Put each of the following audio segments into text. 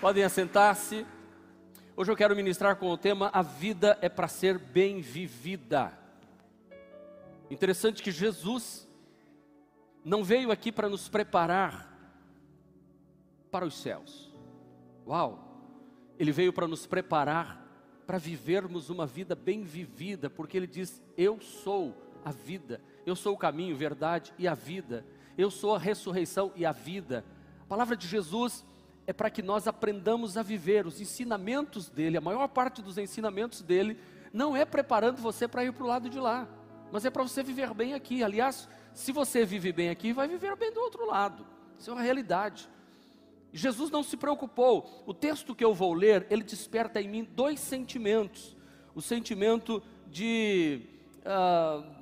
Podem assentar-se. Hoje eu quero ministrar com o tema A vida é para ser bem vivida. Interessante que Jesus não veio aqui para nos preparar para os céus. Uau! Ele veio para nos preparar para vivermos uma vida bem vivida, porque ele diz: Eu sou a vida, eu sou o caminho, verdade e a vida, eu sou a ressurreição e a vida. A palavra de Jesus é para que nós aprendamos a viver os ensinamentos dele, a maior parte dos ensinamentos dele não é preparando você para ir para o lado de lá, mas é para você viver bem aqui. Aliás, se você vive bem aqui, vai viver bem do outro lado. Isso é uma realidade. Jesus não se preocupou. O texto que eu vou ler, ele desperta em mim dois sentimentos: o sentimento de uh,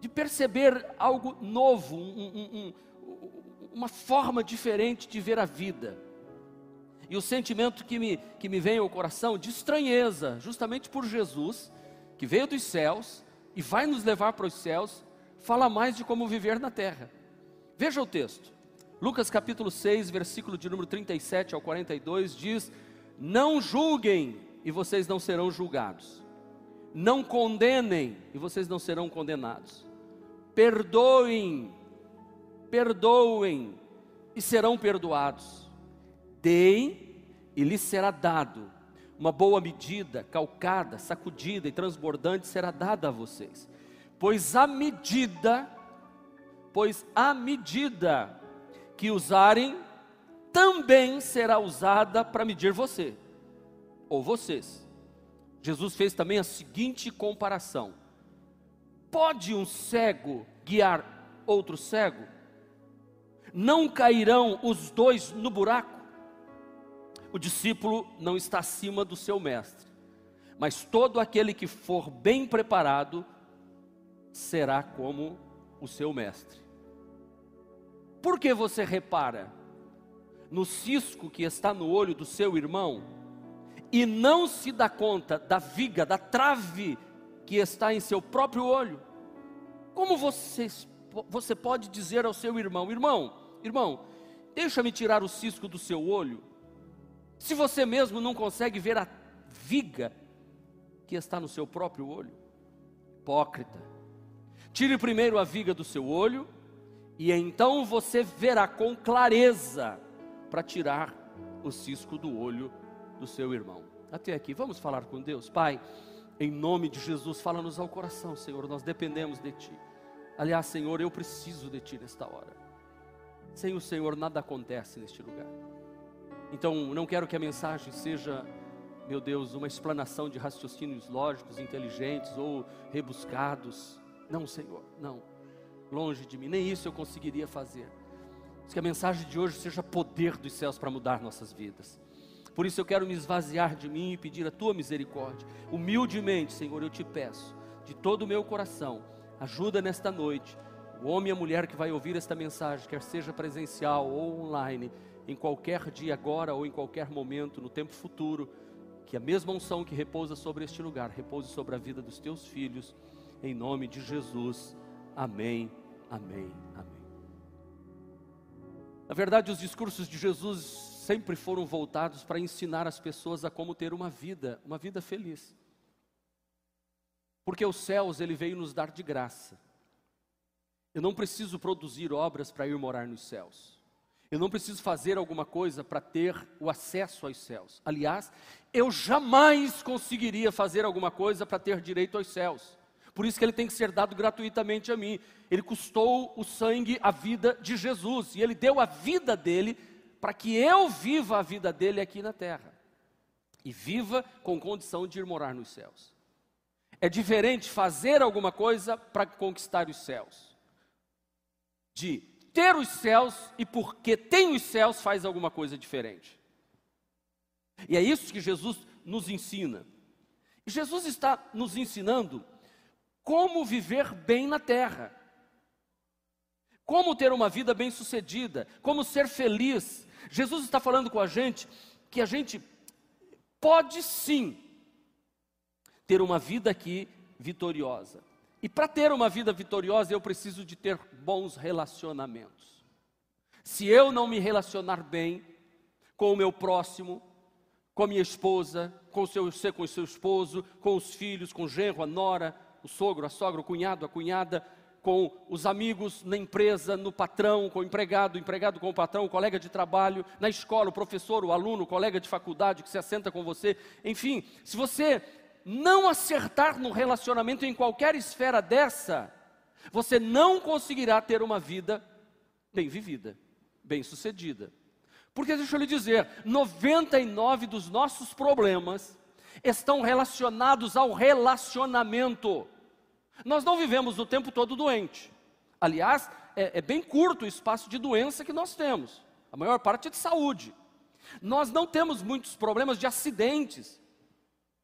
de perceber algo novo, um, um, um, uma forma diferente de ver a vida. E o sentimento que me, que me vem ao coração de estranheza, justamente por Jesus, que veio dos céus e vai nos levar para os céus, fala mais de como viver na terra. Veja o texto. Lucas capítulo 6, versículo de número 37 ao 42 diz: Não julguem e vocês não serão julgados. Não condenem e vocês não serão condenados perdoem, perdoem e serão perdoados. Deem e lhes será dado. Uma boa medida, calcada, sacudida e transbordante será dada a vocês. Pois a medida, pois a medida que usarem também será usada para medir você ou vocês. Jesus fez também a seguinte comparação: Pode um cego guiar outro cego? Não cairão os dois no buraco? O discípulo não está acima do seu mestre, mas todo aquele que for bem preparado será como o seu mestre. Por que você repara no cisco que está no olho do seu irmão e não se dá conta da viga, da trave que está em seu próprio olho. Como você, você pode dizer ao seu irmão: irmão, irmão, deixa-me tirar o cisco do seu olho, se você mesmo não consegue ver a viga que está no seu próprio olho? Hipócrita. Tire primeiro a viga do seu olho, e então você verá com clareza para tirar o cisco do olho do seu irmão. Até aqui, vamos falar com Deus, Pai. Em nome de Jesus, fala-nos ao coração, Senhor, nós dependemos de Ti. Aliás, Senhor, eu preciso de Ti nesta hora. Sem o Senhor, nada acontece neste lugar. Então, não quero que a mensagem seja, meu Deus, uma explanação de raciocínios lógicos, inteligentes ou rebuscados. Não, Senhor, não. Longe de mim, nem isso eu conseguiria fazer. Que a mensagem de hoje seja poder dos céus para mudar nossas vidas. Por isso eu quero me esvaziar de mim e pedir a tua misericórdia. Humildemente, Senhor, eu te peço, de todo o meu coração, ajuda nesta noite o homem e a mulher que vai ouvir esta mensagem, quer seja presencial ou online, em qualquer dia agora ou em qualquer momento, no tempo futuro, que a mesma unção que repousa sobre este lugar repouse sobre a vida dos teus filhos, em nome de Jesus. Amém, amém, amém. Na verdade, os discursos de Jesus sempre foram voltados para ensinar as pessoas a como ter uma vida, uma vida feliz. Porque os céus ele veio nos dar de graça. Eu não preciso produzir obras para ir morar nos céus. Eu não preciso fazer alguma coisa para ter o acesso aos céus. Aliás, eu jamais conseguiria fazer alguma coisa para ter direito aos céus. Por isso que ele tem que ser dado gratuitamente a mim. Ele custou o sangue, a vida de Jesus, e ele deu a vida dele para que eu viva a vida dele aqui na terra e viva com condição de ir morar nos céus. É diferente fazer alguma coisa para conquistar os céus, de ter os céus e porque tem os céus faz alguma coisa diferente. E é isso que Jesus nos ensina. Jesus está nos ensinando como viver bem na terra, como ter uma vida bem-sucedida, como ser feliz, Jesus está falando com a gente que a gente pode sim ter uma vida aqui vitoriosa. E para ter uma vida vitoriosa, eu preciso de ter bons relacionamentos. Se eu não me relacionar bem com o meu próximo, com a minha esposa, com o seu, com o seu esposo, com os filhos, com o genro, a nora, o sogro, a sogra, o cunhado, a cunhada, com os amigos na empresa, no patrão, com o empregado, o empregado com o patrão, o colega de trabalho, na escola, o professor, o aluno, o colega de faculdade que se assenta com você. Enfim, se você não acertar no relacionamento em qualquer esfera dessa, você não conseguirá ter uma vida bem vivida, bem sucedida. Porque deixa eu lhe dizer, 99 dos nossos problemas estão relacionados ao relacionamento. Nós não vivemos o tempo todo doente. Aliás, é, é, bem curto o espaço de doença que nós temos. A maior parte é de saúde. Nós não temos muitos problemas de acidentes.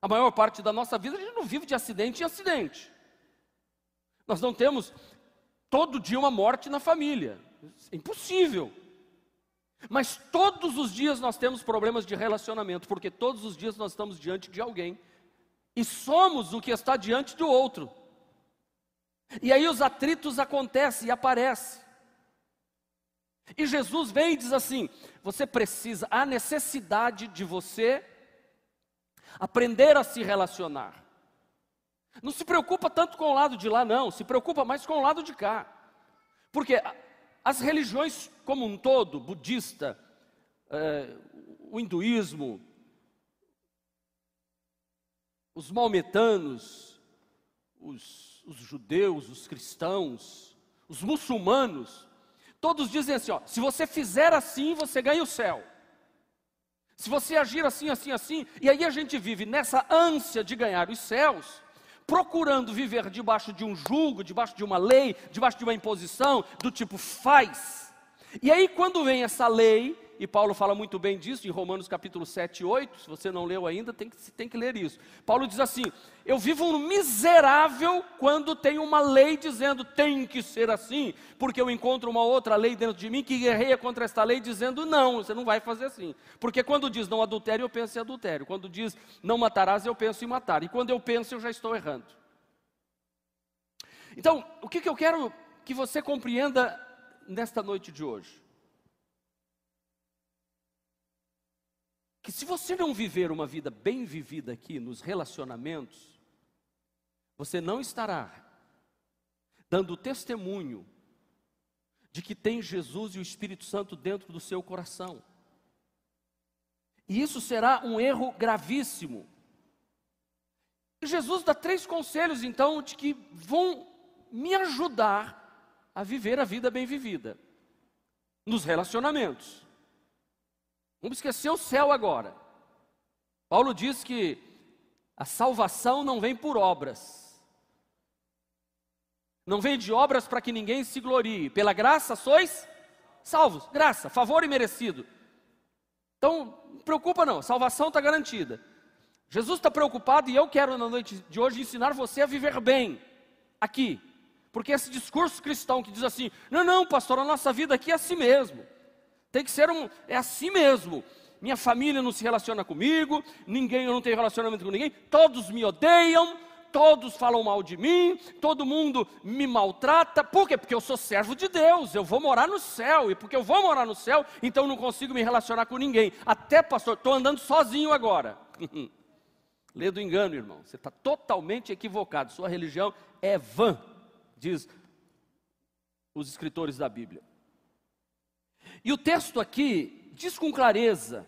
A maior parte da nossa vida a gente não vive de acidente em acidente. Nós não temos todo dia uma morte na família. É impossível. Mas todos os dias nós temos problemas de relacionamento, porque todos os dias nós estamos diante de alguém e somos o que está diante do outro. E aí os atritos acontecem e aparecem. E Jesus vem e diz assim: você precisa, há necessidade de você aprender a se relacionar. Não se preocupa tanto com o lado de lá, não, se preocupa mais com o lado de cá. Porque as religiões como um todo, budista, é, o hinduísmo, os maometanos, os, os judeus, os cristãos, os muçulmanos, todos dizem assim: ó, se você fizer assim, você ganha o céu. Se você agir assim, assim, assim, e aí a gente vive nessa ânsia de ganhar os céus, procurando viver debaixo de um julgo, debaixo de uma lei, debaixo de uma imposição, do tipo faz. E aí, quando vem essa lei, e Paulo fala muito bem disso em Romanos capítulo 7 e 8, se você não leu ainda, tem que, tem que ler isso. Paulo diz assim: Eu vivo um miserável quando tem uma lei dizendo tem que ser assim, porque eu encontro uma outra lei dentro de mim que guerreia contra esta lei dizendo não, você não vai fazer assim. Porque quando diz não adultério, eu penso em adultério. Quando diz não matarás, eu penso em matar. E quando eu penso, eu já estou errando. Então, o que, que eu quero que você compreenda nesta noite de hoje? Que se você não viver uma vida bem vivida aqui nos relacionamentos, você não estará dando testemunho de que tem Jesus e o Espírito Santo dentro do seu coração. E isso será um erro gravíssimo. E Jesus dá três conselhos, então, de que vão me ajudar a viver a vida bem vivida nos relacionamentos. Vamos esquecer o céu agora. Paulo diz que a salvação não vem por obras. Não vem de obras para que ninguém se glorie. Pela graça sois salvos. Graça, favor e merecido. Então, não preocupa não, salvação está garantida. Jesus está preocupado e eu quero na noite de hoje ensinar você a viver bem aqui. Porque esse discurso cristão que diz assim: não, não, pastor, a nossa vida aqui é assim mesmo. Tem que ser um, é assim mesmo. Minha família não se relaciona comigo, ninguém, eu não tenho relacionamento com ninguém, todos me odeiam, todos falam mal de mim, todo mundo me maltrata. Por quê? Porque eu sou servo de Deus, eu vou morar no céu, e porque eu vou morar no céu, então eu não consigo me relacionar com ninguém. Até, pastor, estou andando sozinho agora. Lê do engano, irmão, você está totalmente equivocado, sua religião é vã, diz os escritores da Bíblia. E o texto aqui diz com clareza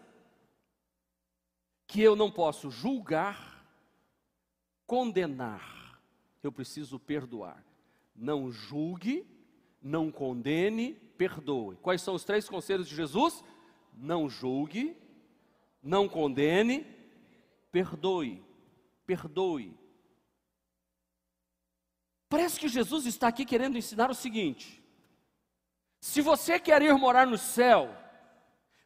que eu não posso julgar, condenar, eu preciso perdoar. Não julgue, não condene, perdoe. Quais são os três conselhos de Jesus? Não julgue, não condene, perdoe. Perdoe. Parece que Jesus está aqui querendo ensinar o seguinte: se você quer ir morar no céu,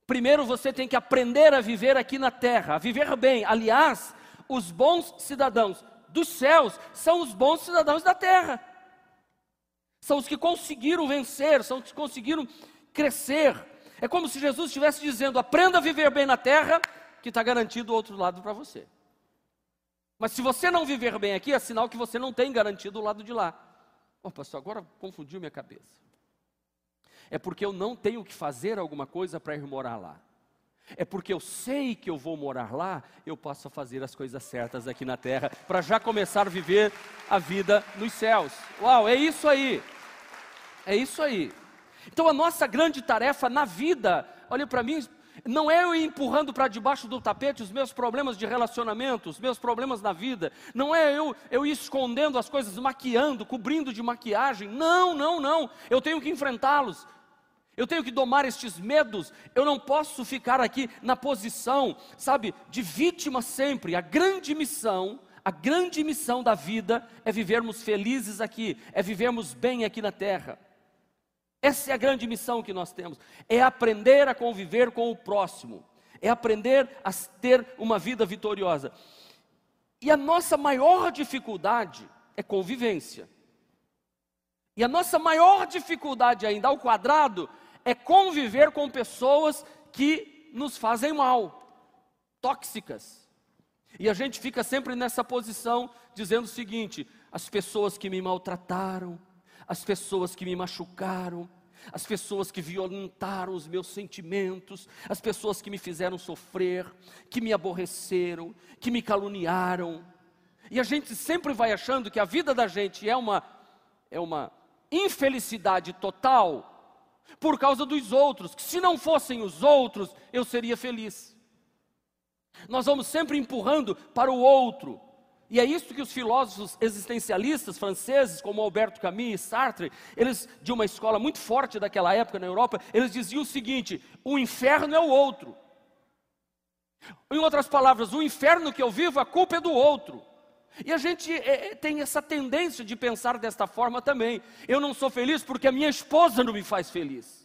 primeiro você tem que aprender a viver aqui na terra, a viver bem. Aliás, os bons cidadãos dos céus são os bons cidadãos da terra. São os que conseguiram vencer, são os que conseguiram crescer. É como se Jesus estivesse dizendo: aprenda a viver bem na terra, que está garantido o outro lado para você. Mas se você não viver bem aqui, é sinal que você não tem garantido o lado de lá. Oh, pastor, agora confundiu minha cabeça é porque eu não tenho que fazer alguma coisa para ir morar lá. É porque eu sei que eu vou morar lá, eu posso fazer as coisas certas aqui na terra, para já começar a viver a vida nos céus. Uau, é isso aí. É isso aí. Então a nossa grande tarefa na vida, olha para mim, não é eu empurrando para debaixo do tapete os meus problemas de relacionamento, os meus problemas na vida. Não é eu, eu escondendo as coisas, maquiando, cobrindo de maquiagem. Não, não, não. Eu tenho que enfrentá-los. Eu tenho que domar estes medos. Eu não posso ficar aqui na posição, sabe, de vítima sempre. A grande missão, a grande missão da vida é vivermos felizes aqui, é vivermos bem aqui na terra. Essa é a grande missão que nós temos: é aprender a conviver com o próximo, é aprender a ter uma vida vitoriosa. E a nossa maior dificuldade é convivência. E a nossa maior dificuldade ainda ao quadrado é conviver com pessoas que nos fazem mal, tóxicas. E a gente fica sempre nessa posição, dizendo o seguinte: as pessoas que me maltrataram, as pessoas que me machucaram, as pessoas que violentaram os meus sentimentos, as pessoas que me fizeram sofrer, que me aborreceram, que me caluniaram. E a gente sempre vai achando que a vida da gente é uma é uma infelicidade total por causa dos outros, que se não fossem os outros, eu seria feliz. Nós vamos sempre empurrando para o outro, e é isso que os filósofos existencialistas franceses, como Alberto Camus e Sartre, eles de uma escola muito forte daquela época na Europa, eles diziam o seguinte: o inferno é o outro. Em outras palavras, o inferno que eu vivo, a culpa é do outro. E a gente é, é tem essa tendência de pensar desta forma também. Eu não sou feliz porque a minha esposa não me faz feliz.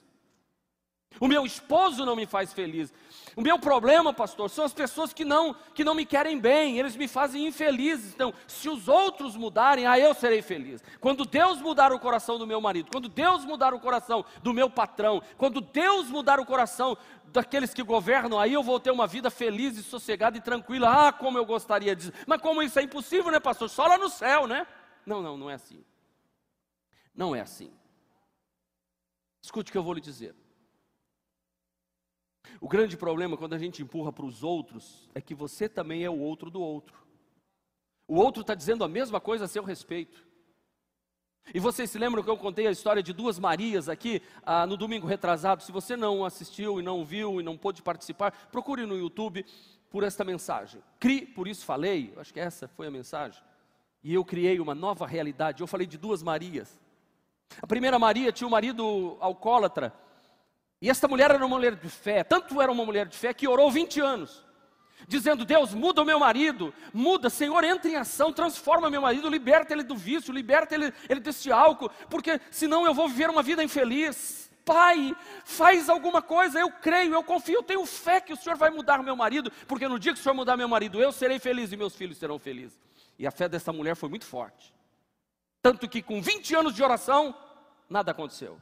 O meu esposo não me faz feliz. O meu problema, pastor, são as pessoas que não que não me querem bem, eles me fazem infeliz. Então, se os outros mudarem, ah, eu serei feliz. Quando Deus mudar o coração do meu marido, quando Deus mudar o coração do meu patrão, quando Deus mudar o coração daqueles que governam, aí eu vou ter uma vida feliz e sossegada e tranquila. Ah, como eu gostaria disso. Mas como isso é impossível, né, pastor? Só lá no céu, né? Não, não, não é assim. Não é assim. Escute o que eu vou lhe dizer. O grande problema quando a gente empurra para os outros é que você também é o outro do outro. O outro está dizendo a mesma coisa a seu respeito. E vocês se lembram que eu contei a história de duas Marias aqui ah, no domingo retrasado? Se você não assistiu e não viu e não pôde participar, procure no YouTube por esta mensagem. Cri, por isso falei, acho que essa foi a mensagem. E eu criei uma nova realidade. Eu falei de duas Marias. A primeira Maria tinha um marido alcoólatra e esta mulher era uma mulher de fé, tanto era uma mulher de fé que orou 20 anos, dizendo: Deus, muda o meu marido, muda, Senhor, entra em ação, transforma meu marido, liberta ele do vício, liberta ele, ele desse álcool, porque senão eu vou viver uma vida infeliz. Pai, faz alguma coisa, eu creio, eu confio, eu tenho fé que o Senhor vai mudar meu marido, porque no dia que o Senhor mudar meu marido, eu serei feliz e meus filhos serão felizes. E a fé dessa mulher foi muito forte. Tanto que com 20 anos de oração, nada aconteceu.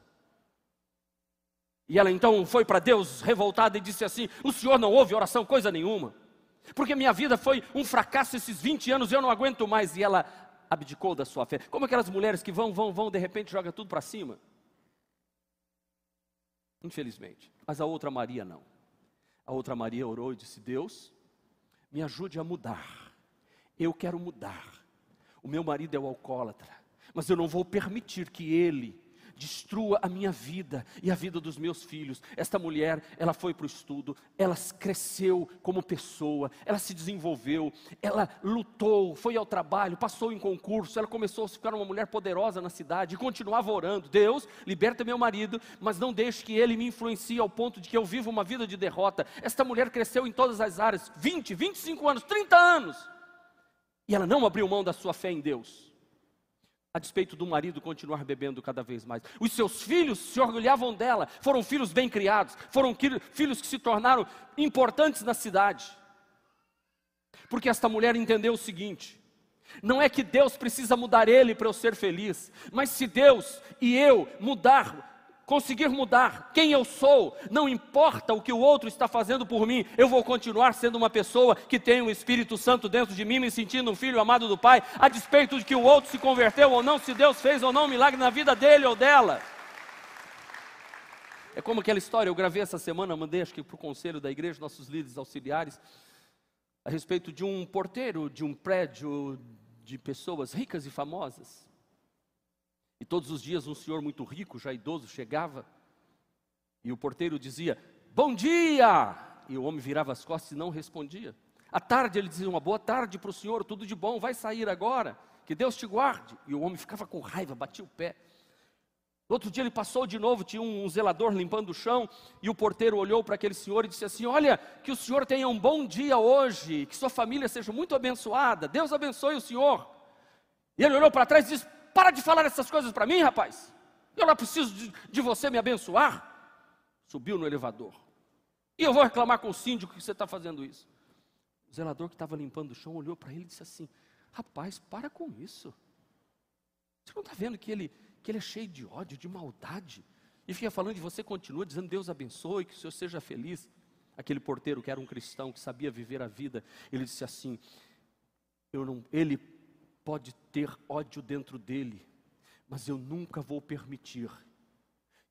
E ela então foi para Deus revoltada e disse assim: O senhor não ouve oração, coisa nenhuma. Porque minha vida foi um fracasso esses 20 anos, eu não aguento mais. E ela abdicou da sua fé. Como aquelas mulheres que vão, vão, vão, de repente joga tudo para cima. Infelizmente. Mas a outra Maria não. A outra Maria orou e disse: Deus, me ajude a mudar. Eu quero mudar. O meu marido é o alcoólatra, mas eu não vou permitir que ele destrua a minha vida e a vida dos meus filhos. Esta mulher, ela foi para o estudo, ela cresceu como pessoa, ela se desenvolveu, ela lutou, foi ao trabalho, passou em concurso, ela começou a ficar uma mulher poderosa na cidade e continuava orando: Deus, liberta meu marido, mas não deixe que ele me influencie ao ponto de que eu viva uma vida de derrota. Esta mulher cresceu em todas as áreas 20, 25 anos, 30 anos. E ela não abriu mão da sua fé em Deus a despeito do marido continuar bebendo cada vez mais. Os seus filhos se orgulhavam dela, foram filhos bem criados, foram filhos que se tornaram importantes na cidade. Porque esta mulher entendeu o seguinte: não é que Deus precisa mudar ele para eu ser feliz, mas se Deus e eu mudar conseguir mudar quem eu sou, não importa o que o outro está fazendo por mim, eu vou continuar sendo uma pessoa que tem o Espírito Santo dentro de mim, me sentindo um filho amado do Pai, a despeito de que o outro se converteu ou não, se Deus fez ou não um milagre na vida dele ou dela. É como aquela história, eu gravei essa semana, mandei acho que para o conselho da igreja, nossos líderes auxiliares, a respeito de um porteiro de um prédio de pessoas ricas e famosas. E todos os dias um senhor muito rico, já idoso, chegava e o porteiro dizia: Bom dia! E o homem virava as costas e não respondia. À tarde ele dizia: Uma boa tarde para o senhor, tudo de bom, vai sair agora, que Deus te guarde. E o homem ficava com raiva, batia o pé. No outro dia ele passou de novo, tinha um zelador limpando o chão, e o porteiro olhou para aquele senhor e disse assim: Olha, que o senhor tenha um bom dia hoje, que sua família seja muito abençoada, Deus abençoe o senhor. E ele olhou para trás e disse: Para de falar essas coisas para mim, rapaz, eu não preciso de, de você me abençoar. Subiu no elevador. E eu vou reclamar com o síndico que você está fazendo isso. O zelador que estava limpando o chão olhou para ele e disse assim: Rapaz, para com isso. Você não está vendo que ele que ele é cheio de ódio, de maldade, e fica falando de você, continua dizendo Deus abençoe, que o Senhor seja feliz. Aquele porteiro que era um cristão, que sabia viver a vida, ele disse assim: eu não, ele pode ter ódio dentro dele, mas eu nunca vou permitir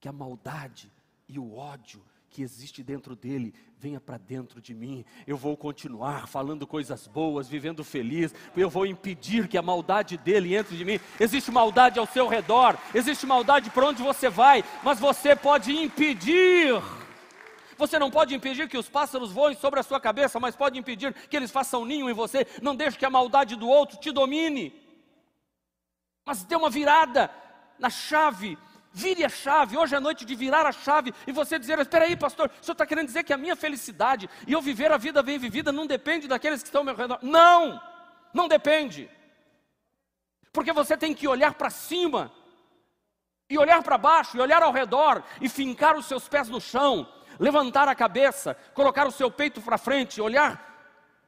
que a maldade e o ódio que existe dentro dele venha para dentro de mim. Eu vou continuar falando coisas boas, vivendo feliz. Eu vou impedir que a maldade dele entre de mim. Existe maldade ao seu redor, existe maldade para onde você vai, mas você pode impedir. Você não pode impedir que os pássaros voem sobre a sua cabeça, mas pode impedir que eles façam ninho em você. Não deixe que a maldade do outro te domine. Mas dê uma virada na chave Vire a chave, hoje é noite de virar a chave e você dizer: Espera aí, pastor, o senhor está querendo dizer que a minha felicidade e eu viver a vida bem vivida não depende daqueles que estão ao meu redor? Não, não depende, porque você tem que olhar para cima, e olhar para baixo, e olhar ao redor, e fincar os seus pés no chão, levantar a cabeça, colocar o seu peito para frente, olhar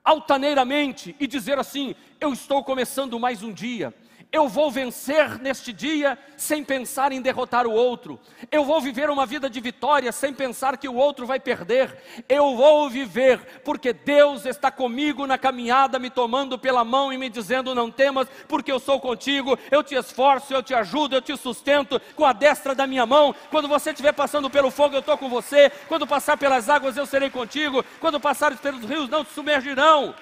altaneiramente e dizer assim: Eu estou começando mais um dia eu vou vencer neste dia sem pensar em derrotar o outro. Eu vou viver uma vida de vitória sem pensar que o outro vai perder. Eu vou viver porque Deus está comigo na caminhada, me tomando pela mão e me dizendo: Não temas, porque eu sou contigo. Eu te esforço, eu te ajudo, eu te sustento com a destra da minha mão. Quando você estiver passando pelo fogo, eu estou com você. Quando passar pelas águas, eu serei contigo. Quando passares pelos rios, não te submergirão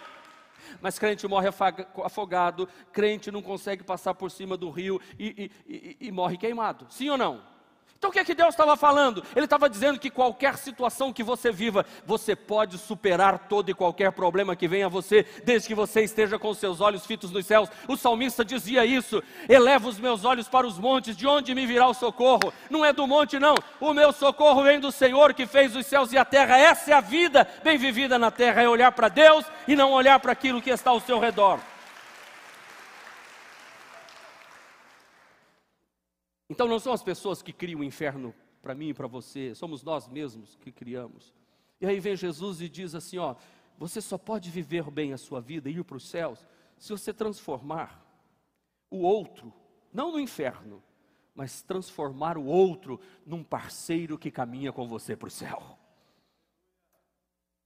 mas crente morre afogado, crente não consegue passar por cima do rio e, e, e, e morre queimado. Sim ou não? Então o que é que Deus estava falando? Ele estava dizendo que qualquer situação que você viva, você pode superar todo e qualquer problema que venha a você, desde que você esteja com seus olhos fitos nos céus. O salmista dizia isso: eleva os meus olhos para os montes, de onde me virá o socorro? Não é do monte, não. O meu socorro vem do Senhor que fez os céus e a terra. Essa é a vida bem vivida na terra, é olhar para Deus e não olhar para aquilo que está ao seu redor. Então não são as pessoas que criam o inferno para mim e para você, somos nós mesmos que criamos. E aí vem Jesus e diz assim: ó, você só pode viver bem a sua vida e ir para os céus se você transformar o outro, não no inferno, mas transformar o outro num parceiro que caminha com você para o céu.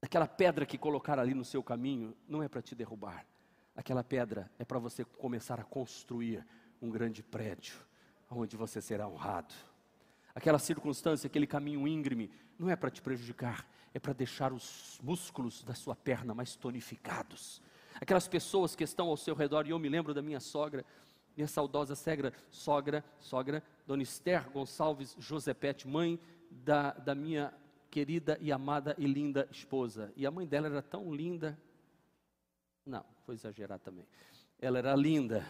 Aquela pedra que colocar ali no seu caminho não é para te derrubar. Aquela pedra é para você começar a construir um grande prédio onde você será honrado. Aquela circunstância, aquele caminho íngreme, não é para te prejudicar, é para deixar os músculos da sua perna mais tonificados. Aquelas pessoas que estão ao seu redor, e eu me lembro da minha sogra, minha saudosa sogra, sogra, sogra, Dona Esther Gonçalves Josepete, mãe da, da minha querida e amada e linda esposa. E a mãe dela era tão linda, não, vou exagerar também. Ela era linda,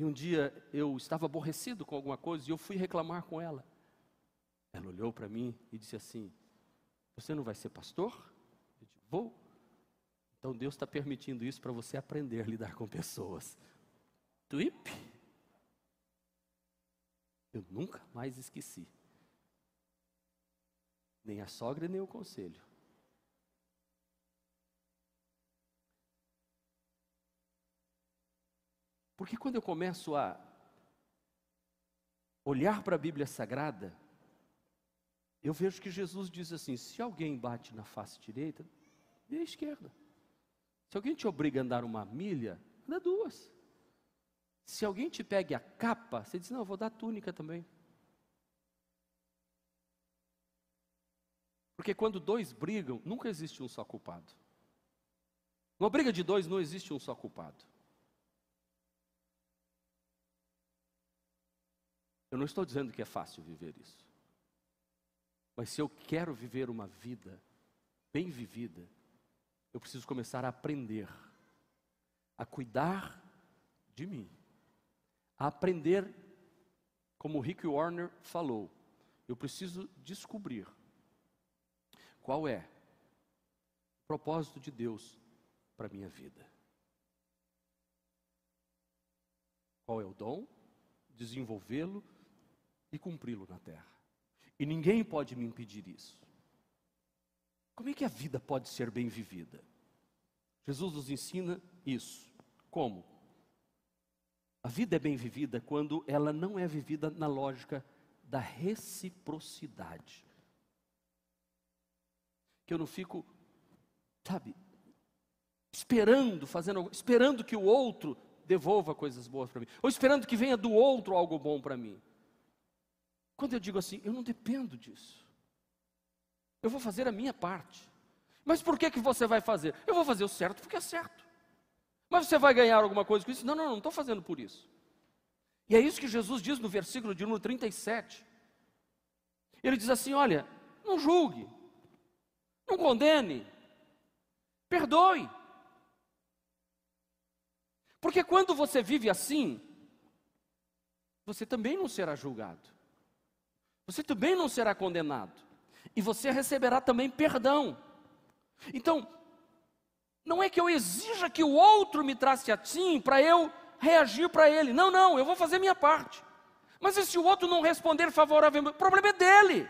E um dia eu estava aborrecido com alguma coisa e eu fui reclamar com ela. Ela olhou para mim e disse assim: Você não vai ser pastor? Eu disse: Vou. Então Deus está permitindo isso para você aprender a lidar com pessoas. Tweep. Eu nunca mais esqueci. Nem a sogra, nem o conselho. Porque quando eu começo a olhar para a Bíblia Sagrada, eu vejo que Jesus diz assim: se alguém bate na face direita, dê a esquerda. Se alguém te obriga a andar uma milha, anda duas. Se alguém te pegue a capa, você diz: Não, eu vou dar a túnica também. Porque quando dois brigam, nunca existe um só culpado. Numa briga de dois, não existe um só culpado. Eu não estou dizendo que é fácil viver isso. Mas se eu quero viver uma vida bem vivida, eu preciso começar a aprender a cuidar de mim, a aprender, como o Rick Warner falou, eu preciso descobrir qual é o propósito de Deus para minha vida. Qual é o dom? Desenvolvê-lo e cumpri-lo na terra. E ninguém pode me impedir isso. Como é que a vida pode ser bem vivida? Jesus nos ensina isso. Como? A vida é bem vivida quando ela não é vivida na lógica da reciprocidade. Que eu não fico, sabe, esperando, fazendo, esperando que o outro devolva coisas boas para mim, ou esperando que venha do outro algo bom para mim. Quando eu digo assim, eu não dependo disso. Eu vou fazer a minha parte. Mas por que, que você vai fazer? Eu vou fazer o certo porque é certo. Mas você vai ganhar alguma coisa com isso? Não, não, não estou fazendo por isso. E é isso que Jesus diz no versículo de número 37. Ele diz assim: olha, não julgue, não condene, perdoe. Porque quando você vive assim, você também não será julgado, você também não será condenado, e você receberá também perdão. Então, não é que eu exija que o outro me trace assim para eu reagir para ele. Não, não, eu vou fazer minha parte. Mas e se o outro não responder favoravelmente? O problema é dele.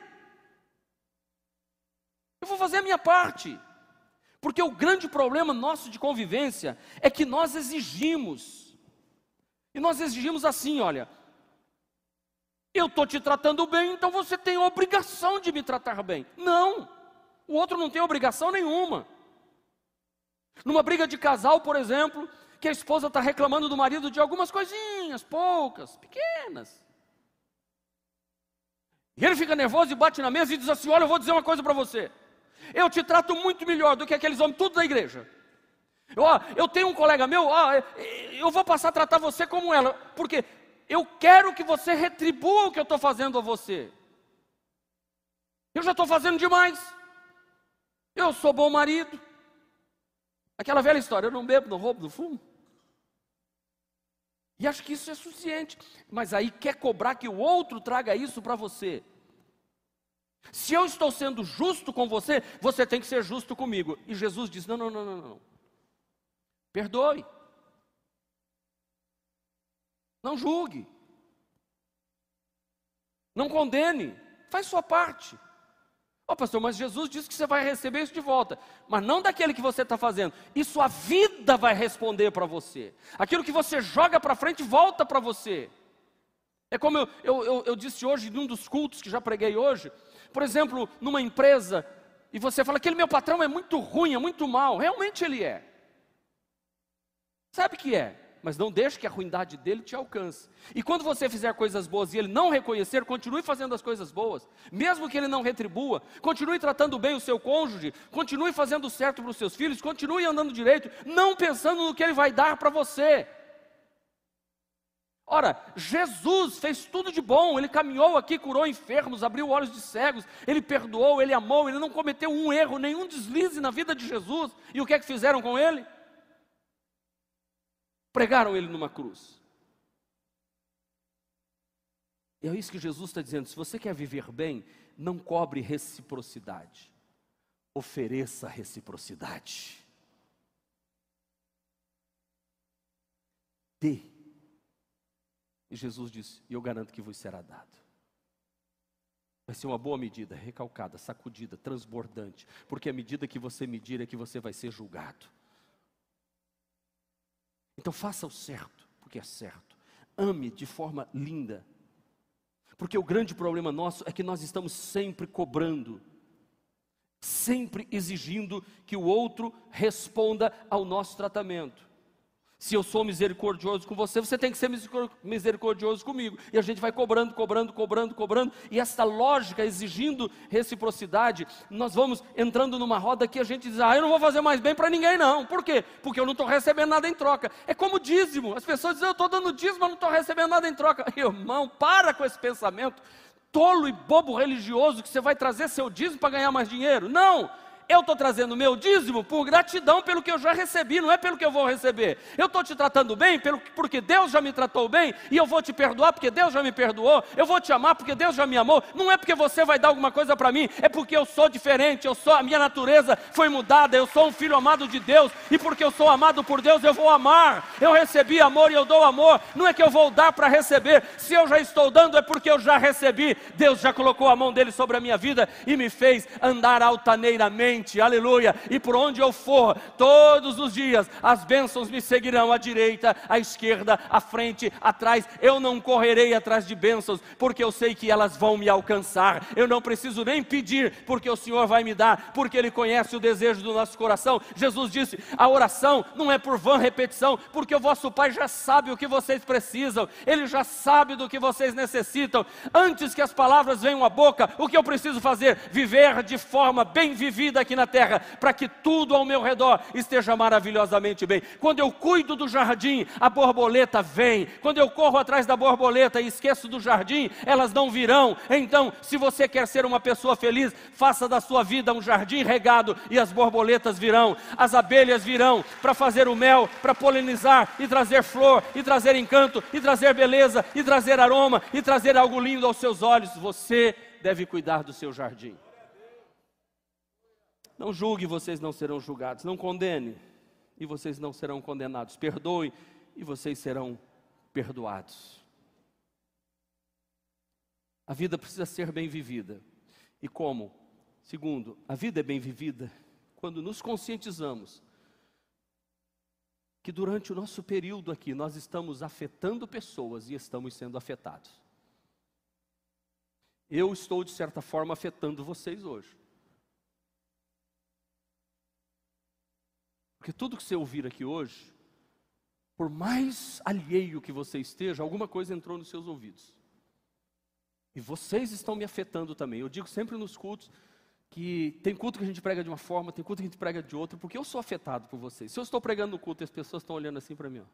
Eu vou fazer a minha parte. Porque o grande problema nosso de convivência é que nós exigimos. E nós exigimos assim, olha, eu estou te tratando bem, então você tem obrigação de me tratar bem. Não, o outro não tem obrigação nenhuma. Numa briga de casal, por exemplo, que a esposa está reclamando do marido de algumas coisinhas, poucas, pequenas. E ele fica nervoso e bate na mesa e diz assim: Olha, eu vou dizer uma coisa para você. Eu te trato muito melhor do que aqueles homens, tudo da igreja. Eu, ó, eu tenho um colega meu, ó, eu vou passar a tratar você como ela, porque eu quero que você retribua o que eu estou fazendo a você. Eu já estou fazendo demais. Eu sou bom marido. Aquela velha história, eu não bebo, não roubo, não fumo. E acho que isso é suficiente. Mas aí quer cobrar que o outro traga isso para você. Se eu estou sendo justo com você, você tem que ser justo comigo. E Jesus diz: não, não, não, não, não. Perdoe. Não julgue. Não condene. Faz sua parte. Ó oh, pastor, mas Jesus disse que você vai receber isso de volta. Mas não daquele que você está fazendo. Isso a vida vai responder para você. Aquilo que você joga para frente volta para você. É como eu, eu, eu, eu disse hoje, num dos cultos que já preguei hoje. Por exemplo, numa empresa, e você fala: aquele meu patrão é muito ruim, é muito mal. Realmente ele é. Sabe que é? Mas não deixe que a ruindade dele te alcance. E quando você fizer coisas boas e ele não reconhecer, continue fazendo as coisas boas, mesmo que ele não retribua, continue tratando bem o seu cônjuge, continue fazendo certo para os seus filhos, continue andando direito, não pensando no que ele vai dar para você. Ora, Jesus fez tudo de bom, ele caminhou aqui, curou enfermos, abriu olhos de cegos, ele perdoou, ele amou, ele não cometeu um erro, nenhum deslize na vida de Jesus. E o que é que fizeram com ele? Pregaram ele numa cruz. E é isso que Jesus está dizendo: se você quer viver bem, não cobre reciprocidade, ofereça reciprocidade. Dê. E Jesus disse: E eu garanto que vos será dado. Vai ser uma boa medida, recalcada, sacudida, transbordante, porque a medida que você medir é que você vai ser julgado. Então faça o certo, porque é certo. Ame de forma linda. Porque o grande problema nosso é que nós estamos sempre cobrando, sempre exigindo que o outro responda ao nosso tratamento. Se eu sou misericordioso com você, você tem que ser misericordioso comigo. E a gente vai cobrando, cobrando, cobrando, cobrando. E essa lógica exigindo reciprocidade, nós vamos entrando numa roda que a gente diz: ah, eu não vou fazer mais bem para ninguém, não. Por quê? Porque eu não estou recebendo nada em troca. É como dízimo. As pessoas dizem: eu estou dando dízimo, mas não estou recebendo nada em troca. Irmão, para com esse pensamento tolo e bobo religioso que você vai trazer seu dízimo para ganhar mais dinheiro. Não! Eu estou trazendo meu dízimo por gratidão pelo que eu já recebi, não é pelo que eu vou receber. Eu estou te tratando bem pelo, porque Deus já me tratou bem, e eu vou te perdoar porque Deus já me perdoou. Eu vou te amar porque Deus já me amou. Não é porque você vai dar alguma coisa para mim, é porque eu sou diferente, eu sou, a minha natureza foi mudada, eu sou um filho amado de Deus, e porque eu sou amado por Deus, eu vou amar. Eu recebi amor e eu dou amor. Não é que eu vou dar para receber. Se eu já estou dando, é porque eu já recebi. Deus já colocou a mão dele sobre a minha vida e me fez andar altaneiramente aleluia. E por onde eu for, todos os dias, as bênçãos me seguirão à direita, à esquerda, à frente, atrás. Eu não correrei atrás de bênçãos, porque eu sei que elas vão me alcançar. Eu não preciso nem pedir, porque o Senhor vai me dar, porque Ele conhece o desejo do nosso coração. Jesus disse: a oração não é por vã repetição, porque o vosso Pai já sabe o que vocês precisam, Ele já sabe do que vocês necessitam. Antes que as palavras venham à boca, o que eu preciso fazer? Viver de forma bem vivida aqui na terra, para que tudo ao meu redor esteja maravilhosamente bem. Quando eu cuido do jardim, a borboleta vem. Quando eu corro atrás da borboleta e esqueço do jardim, elas não virão. Então, se você quer ser uma pessoa feliz, faça da sua vida um jardim regado e as borboletas virão, as abelhas virão para fazer o mel, para polinizar e trazer flor, e trazer encanto, e trazer beleza, e trazer aroma, e trazer algo lindo aos seus olhos. Você deve cuidar do seu jardim. Não julgue, vocês não serão julgados. Não condene, e vocês não serão condenados. Perdoe, e vocês serão perdoados. A vida precisa ser bem vivida. E como? Segundo, a vida é bem vivida quando nos conscientizamos que durante o nosso período aqui nós estamos afetando pessoas e estamos sendo afetados. Eu estou, de certa forma, afetando vocês hoje. Porque tudo que você ouvir aqui hoje, por mais alheio que você esteja, alguma coisa entrou nos seus ouvidos. E vocês estão me afetando também. Eu digo sempre nos cultos que tem culto que a gente prega de uma forma, tem culto que a gente prega de outra, porque eu sou afetado por vocês. Se eu estou pregando no culto e as pessoas estão olhando assim para mim, ó.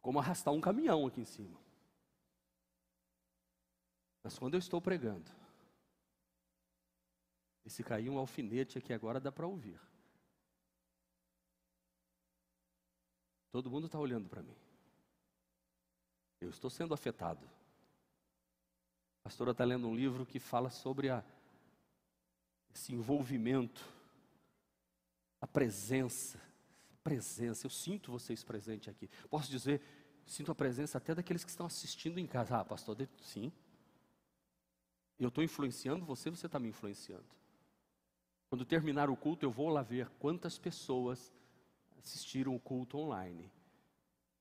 Como arrastar um caminhão aqui em cima. Mas quando eu estou pregando, e se cair um alfinete aqui agora, dá para ouvir. Todo mundo está olhando para mim. Eu estou sendo afetado. A pastora está lendo um livro que fala sobre a, esse envolvimento, a presença. Presença, eu sinto vocês presentes aqui. Posso dizer, sinto a presença até daqueles que estão assistindo em casa. Ah, pastor, sim, eu estou influenciando você, você está me influenciando. Quando terminar o culto, eu vou lá ver quantas pessoas assistiram o culto online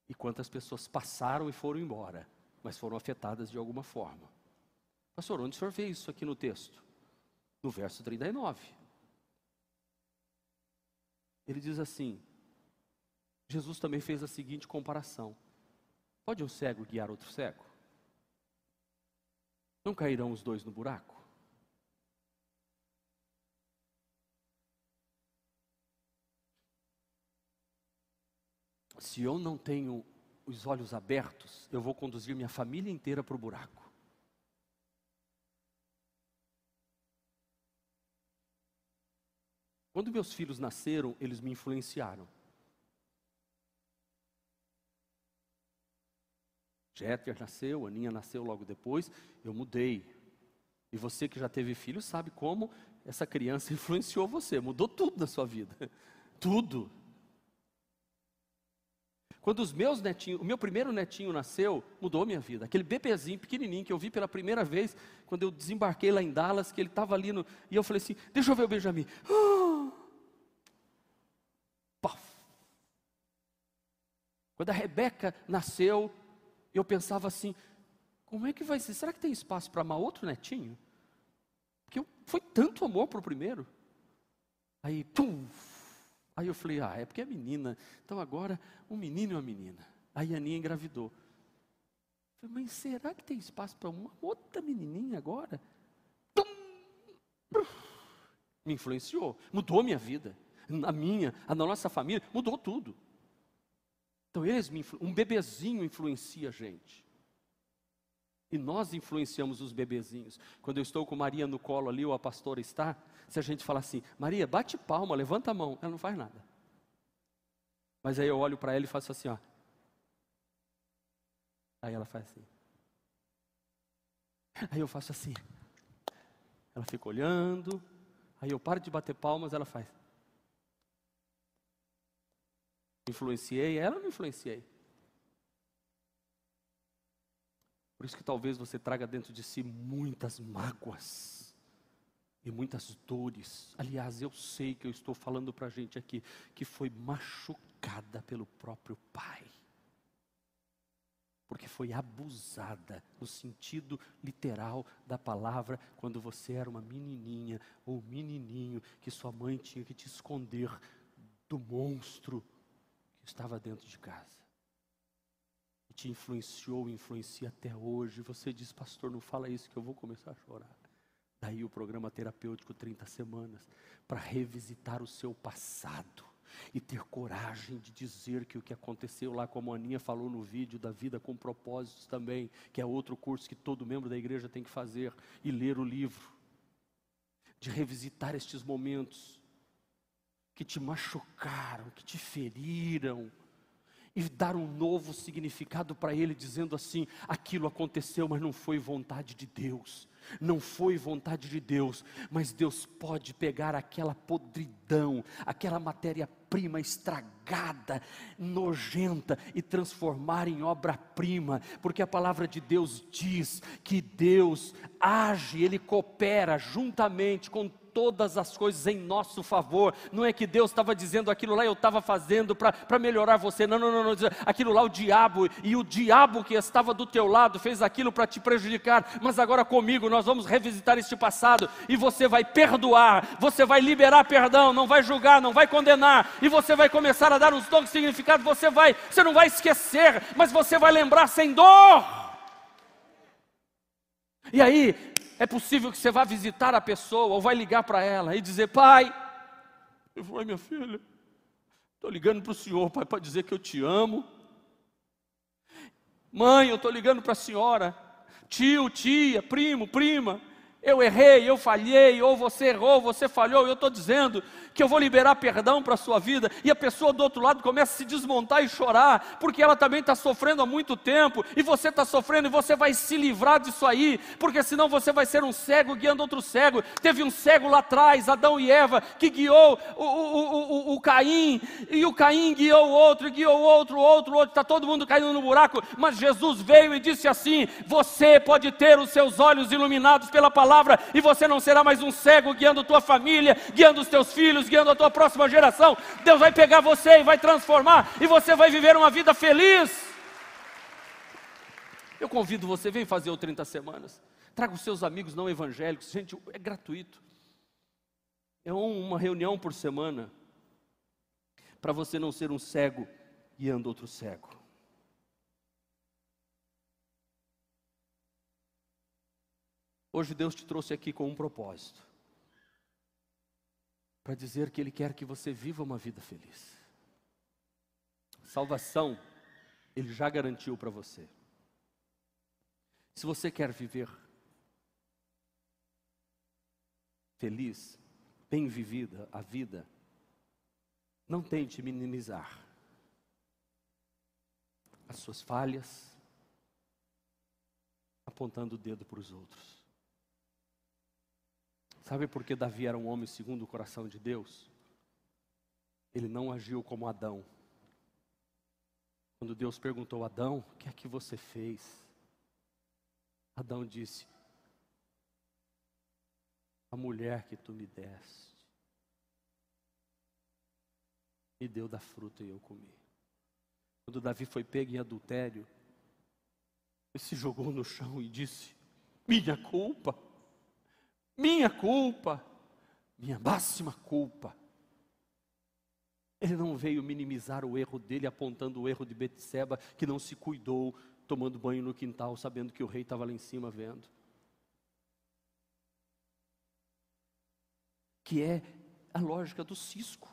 e quantas pessoas passaram e foram embora, mas foram afetadas de alguma forma. Pastor, onde o senhor vê isso aqui no texto? No verso 39. Ele diz assim: Jesus também fez a seguinte comparação: Pode um cego guiar outro cego? Não cairão os dois no buraco? Se eu não tenho os olhos abertos, eu vou conduzir minha família inteira para o buraco. Quando meus filhos nasceram, eles me influenciaram. Jeter nasceu, Aninha nasceu logo depois, eu mudei. E você que já teve filho sabe como essa criança influenciou você, mudou tudo na sua vida. Tudo. Quando os meus netinhos, o meu primeiro netinho nasceu, mudou minha vida. Aquele bebezinho pequenininho que eu vi pela primeira vez, quando eu desembarquei lá em Dallas, que ele estava ali no, e eu falei assim: "Deixa eu ver o Benjamin". Quando a Rebeca nasceu, eu pensava assim: como é que vai ser? Será que tem espaço para amar outro netinho? Porque foi tanto amor para o primeiro. Aí, pum! Aí eu falei, ah, é porque é menina. Então agora, um menino e uma menina. Aí a Aninha engravidou. Eu falei, mas será que tem espaço para uma outra menininha agora? Me influenciou, mudou minha vida, a minha, a nossa família, mudou tudo. Então eles me um bebezinho influencia a gente. E nós influenciamos os bebezinhos. Quando eu estou com Maria no colo ali, ou a pastora está, se a gente fala assim, Maria, bate palma, levanta a mão, ela não faz nada. Mas aí eu olho para ela e faço assim, ó. Aí ela faz assim. Aí eu faço assim. Ela fica olhando. Aí eu paro de bater palmas, ela faz. Influenciei, ela não influenciei. Por isso que talvez você traga dentro de si muitas mágoas e muitas dores. Aliás, eu sei que eu estou falando para a gente aqui que foi machucada pelo próprio pai. Porque foi abusada no sentido literal da palavra quando você era uma menininha ou menininho que sua mãe tinha que te esconder do monstro estava dentro de casa. E te influenciou, influencia até hoje. Você diz, pastor, não fala isso que eu vou começar a chorar. Daí o programa terapêutico 30 semanas para revisitar o seu passado e ter coragem de dizer que o que aconteceu lá, como a Aninha falou no vídeo da vida com propósitos também, que é outro curso que todo membro da igreja tem que fazer e ler o livro, de revisitar estes momentos que te machucaram, que te feriram, e dar um novo significado para ele, dizendo assim: aquilo aconteceu, mas não foi vontade de Deus. Não foi vontade de Deus, mas Deus pode pegar aquela podridão, aquela matéria-prima estragada, nojenta e transformar em obra-prima, porque a palavra de Deus diz que Deus age, Ele coopera juntamente com todas as coisas em nosso favor. Não é que Deus estava dizendo aquilo lá eu estava fazendo para melhorar você. Não, não, não, não. Aquilo lá o diabo e o diabo que estava do teu lado fez aquilo para te prejudicar. Mas agora comigo nós vamos revisitar este passado e você vai perdoar, você vai liberar perdão, não vai julgar, não vai condenar e você vai começar a dar uns novos significados. Você vai, você não vai esquecer, mas você vai lembrar sem dor. E aí, é possível que você vá visitar a pessoa ou vai ligar para ela e dizer: Pai, eu vou, minha filha, estou ligando para o senhor, pai, para dizer que eu te amo. Mãe, eu estou ligando para a senhora. Tio, tia, primo, prima, eu errei, eu falhei, ou você errou, você falhou, eu estou dizendo que eu vou liberar perdão para a sua vida, e a pessoa do outro lado começa a se desmontar e chorar, porque ela também está sofrendo há muito tempo, e você está sofrendo, e você vai se livrar disso aí, porque senão você vai ser um cego guiando outro cego. Teve um cego lá atrás, Adão e Eva, que guiou o, o, o, o Caim, e o Caim guiou o outro, guiou o outro, outro, outro, está todo mundo caindo no buraco, mas Jesus veio e disse assim: Você pode ter os seus olhos iluminados pela palavra, e você não será mais um cego guiando tua família, guiando os teus filhos guiando a tua próxima geração. Deus vai pegar você e vai transformar, e você vai viver uma vida feliz. Eu convido você, vem fazer o 30 semanas. Traga os seus amigos não evangélicos, gente, é gratuito. É uma reunião por semana, para você não ser um cego guiando outro cego. Hoje Deus te trouxe aqui com um propósito para dizer que Ele quer que você viva uma vida feliz. Salvação, Ele já garantiu para você. Se você quer viver feliz, bem vivida a vida, não tente minimizar as suas falhas, apontando o dedo para os outros. Sabe por que Davi era um homem segundo o coração de Deus? Ele não agiu como Adão. Quando Deus perguntou a Adão: O que é que você fez? Adão disse: A mulher que tu me deste me deu da fruta e eu comi. Quando Davi foi pego em adultério, ele se jogou no chão e disse: Minha culpa minha culpa, minha máxima culpa. Ele não veio minimizar o erro dele, apontando o erro de Betseba, que não se cuidou, tomando banho no quintal, sabendo que o rei estava lá em cima vendo. Que é a lógica do cisco.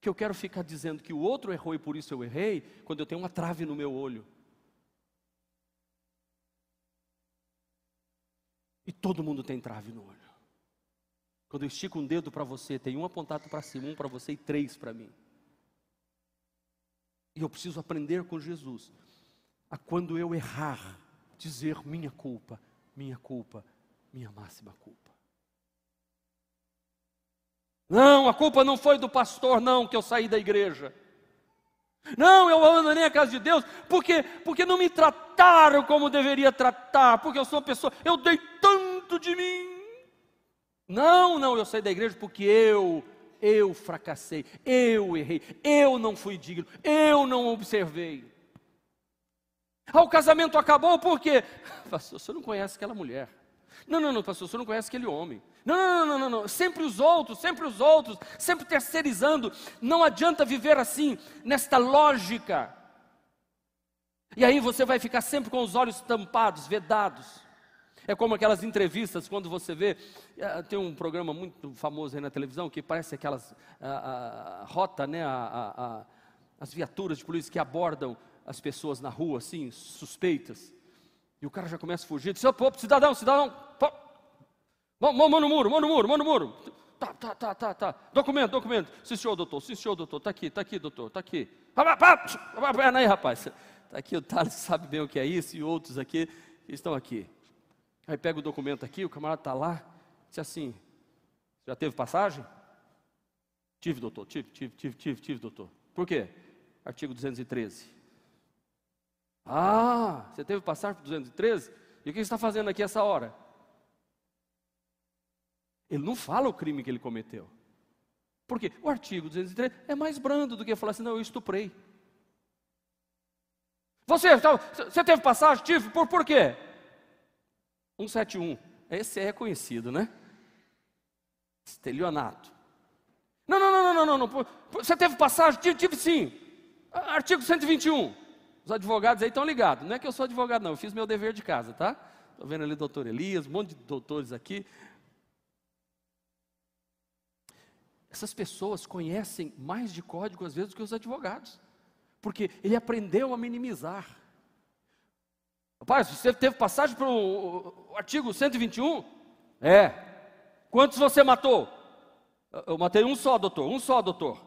Que eu quero ficar dizendo que o outro errou e por isso eu errei, quando eu tenho uma trave no meu olho. Todo mundo tem trave no olho. Quando eu estico um dedo para você, tem um apontado para cima, um para você e três para mim. E eu preciso aprender com Jesus a quando eu errar, dizer minha culpa, minha culpa, minha máxima culpa. Não, a culpa não foi do pastor, não, que eu saí da igreja. Não, eu abandonei a casa de Deus porque, porque não me trataram como deveria tratar, porque eu sou uma pessoa, eu dei tanto de mim. Não, não, eu saí da igreja porque eu, eu fracassei, eu errei, eu não fui digno, eu não observei. Ah, o casamento acabou porque, pastor, você não conhece aquela mulher. Não, não, não, pastor, você não conhece aquele homem. Não, não, não, não, sempre os outros, sempre os outros, sempre terceirizando. Não adianta viver assim, nesta lógica. E aí você vai ficar sempre com os olhos tampados, vedados. É como aquelas entrevistas, quando você vê, eh, tem um programa muito famoso aí na televisão, que parece aquelas, a, a rota, né, a, as viaturas de polícia que abordam as pessoas na rua, assim, suspeitas. E o cara já começa a fugir, diz, pô, cidadão, cidadão, pô, mão, no muro, mão no muro, mão no muro. Tá, tá, tá, tá, tá. Documento, documento. Sim, senhor, doutor, sim, senhor, doutor, tá aqui, tá aqui, doutor, tá aqui. Perna aí, rapaz. Tá aqui o Thales sabe bem o que é isso, e outros aqui estão aqui. Aí pega o documento aqui, o camarada está lá, diz assim: já teve passagem? Tive, doutor, tive, tive, tive, tive, tive, doutor. Por quê? Artigo 213. Ah, você teve passagem por 213? E o que você está fazendo aqui essa hora? Ele não fala o crime que ele cometeu. Por quê? O artigo 213 é mais brando do que falar assim, não, eu estuprei. Você, você teve passagem? Tive, por, por quê? 171. Esse é conhecido, né? Estelionato. Não, não, não, não, não, não. Você teve passagem? Tive, tive sim. Artigo 121. Os advogados aí estão ligados. Não é que eu sou advogado, não. Eu fiz meu dever de casa, tá? Estou vendo ali o doutor Elias, um monte de doutores aqui. Essas pessoas conhecem mais de código às vezes do que os advogados. Porque ele aprendeu a minimizar. Rapaz, você teve passagem para o artigo 121? É. Quantos você matou? Eu matei um só, doutor, um só, doutor.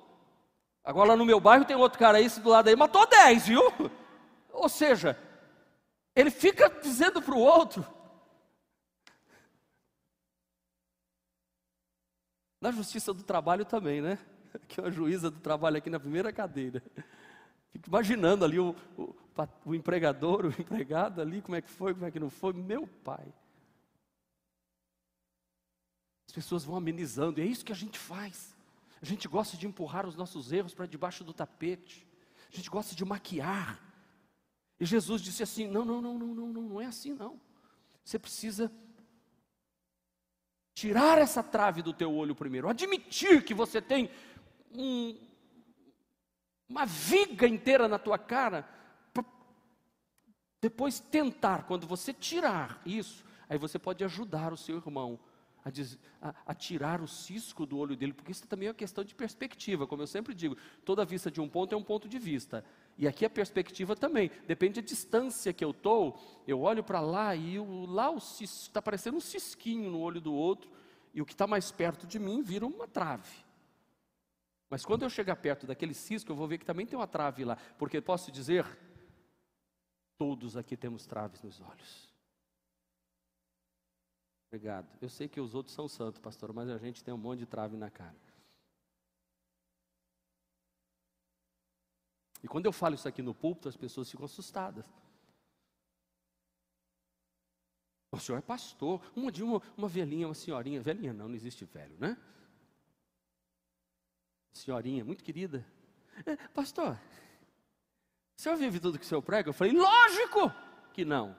Agora no meu bairro tem outro cara aí, esse do lado aí, matou 10, viu? Ou seja, ele fica dizendo para o outro. Na justiça do trabalho também, né? Que é uma juíza do trabalho aqui na primeira cadeira. Fico imaginando ali o, o, o empregador, o empregado ali, como é que foi, como é que não foi. Meu pai. As pessoas vão amenizando, e é isso que a gente faz. A gente gosta de empurrar os nossos erros para debaixo do tapete. A gente gosta de maquiar. E Jesus disse assim: não, não, não, não, não, não, não é assim não. Você precisa tirar essa trave do teu olho primeiro, admitir que você tem um, uma viga inteira na tua cara, depois tentar, quando você tirar isso, aí você pode ajudar o seu irmão a, diz, a, a, tirar o cisco do olho dele, porque isso também é uma questão de perspectiva, como eu sempre digo, toda vista de um ponto é um ponto de vista. E aqui a perspectiva também, depende da distância que eu estou, eu olho para lá e o, lá está parecendo um cisquinho no olho do outro, e o que está mais perto de mim vira uma trave. Mas quando eu chegar perto daquele cisco, eu vou ver que também tem uma trave lá. Porque posso dizer, todos aqui temos traves nos olhos. Obrigado. Eu sei que os outros são santos, pastor, mas a gente tem um monte de trave na cara. E quando eu falo isso aqui no púlpito, as pessoas ficam assustadas. O senhor é pastor. Uma de uma, uma velhinha, uma senhorinha, velhinha não, não existe velho, né? senhorinha muito querida, é, pastor, o senhor vive tudo que o senhor prega? Eu falei, lógico que não.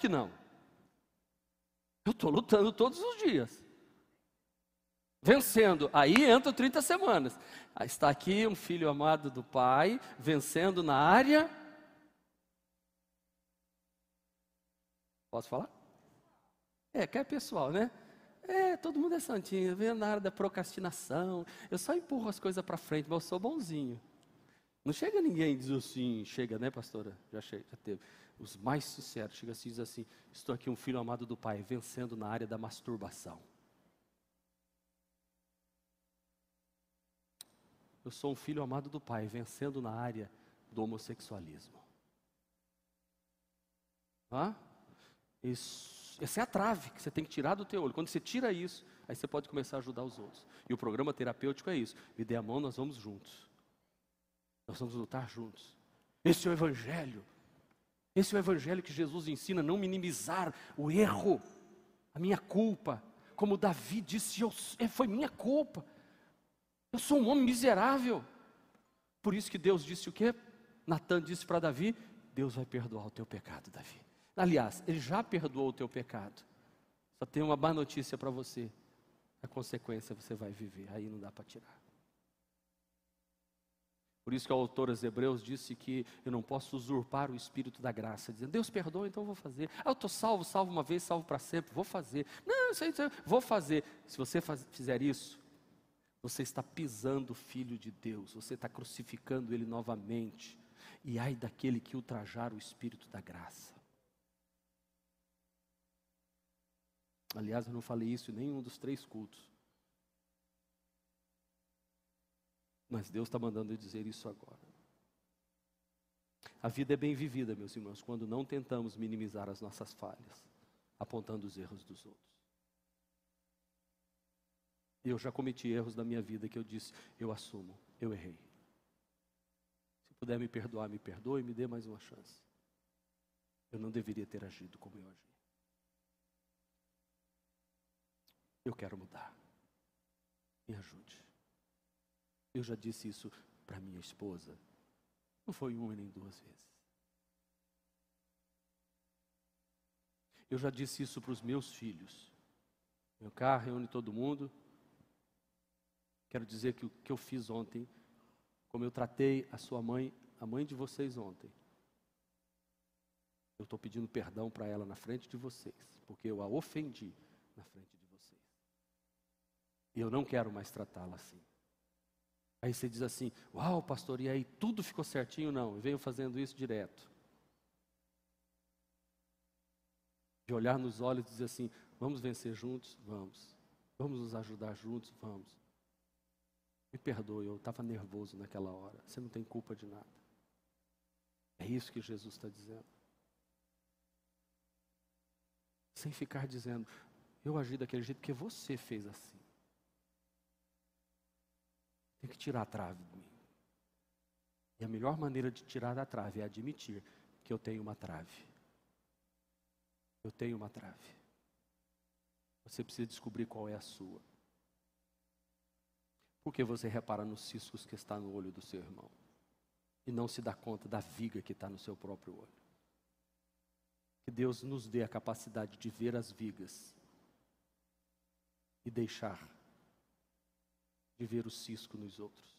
que não. Eu estou lutando todos os dias. Vencendo. Aí entra 30 semanas. Aí está aqui um filho amado do Pai, vencendo na área. Posso falar? É, que é pessoal, né? É, todo mundo é santinho, vem na área da procrastinação. Eu só empurro as coisas para frente, mas eu sou bonzinho. Não chega ninguém e diz assim, chega, né, pastora? Já, chega, já teve. Os mais sinceros, chega assim e diz assim: Estou aqui, um filho amado do Pai, vencendo na área da masturbação. Eu sou um filho amado do Pai, vencendo na área do homossexualismo. Hã? Isso, essa é a trave que você tem que tirar do teu olho. Quando você tira isso, aí você pode começar a ajudar os outros. E o programa terapêutico é isso. Me dê a mão, nós vamos juntos. Nós vamos lutar juntos. Esse é o Evangelho. Esse é o Evangelho que Jesus ensina, não minimizar o erro, a minha culpa. Como Davi disse, eu, é, foi minha culpa. Eu sou um homem miserável. Por isso que Deus disse o quê? Natan disse para Davi: Deus vai perdoar o teu pecado, Davi. Aliás, ele já perdoou o teu pecado. Só tem uma má notícia para você. A consequência você vai viver. Aí não dá para tirar. Por isso que o autor aos Hebreus disse que eu não posso usurpar o espírito da graça, dizendo, Deus perdoa, então eu vou fazer. Ah, eu estou salvo, salvo uma vez, salvo para sempre, vou fazer. Não, isso aí, vou fazer. Se você faz, fizer isso, você está pisando o Filho de Deus, você está crucificando Ele novamente. E ai daquele que ultrajar o Espírito da graça. Aliás, eu não falei isso em nenhum dos três cultos. Mas Deus está mandando eu dizer isso agora. A vida é bem vivida, meus irmãos, quando não tentamos minimizar as nossas falhas, apontando os erros dos outros. Eu já cometi erros na minha vida que eu disse, eu assumo, eu errei. Se puder me perdoar, me perdoe me dê mais uma chance. Eu não deveria ter agido como eu agi. Eu quero mudar. Me ajude. Eu já disse isso para minha esposa. Não foi uma nem duas vezes. Eu já disse isso para os meus filhos. Meu carro reúne todo mundo. Quero dizer que o que eu fiz ontem, como eu tratei a sua mãe, a mãe de vocês ontem, eu estou pedindo perdão para ela na frente de vocês, porque eu a ofendi na frente de vocês. E eu não quero mais tratá-la assim. Aí você diz assim: Uau, pastor, e aí tudo ficou certinho? Não, eu venho fazendo isso direto. De olhar nos olhos e dizer assim: Vamos vencer juntos? Vamos. Vamos nos ajudar juntos? Vamos. Me perdoe, eu estava nervoso naquela hora. Você não tem culpa de nada. É isso que Jesus está dizendo. Sem ficar dizendo, eu agi daquele jeito porque você fez assim. Tem que tirar a trave de mim. E a melhor maneira de tirar a trave é admitir que eu tenho uma trave. Eu tenho uma trave. Você precisa descobrir qual é a sua. Porque você repara nos ciscos que está no olho do seu irmão e não se dá conta da viga que está no seu próprio olho. Que Deus nos dê a capacidade de ver as vigas e deixar de ver o cisco nos outros.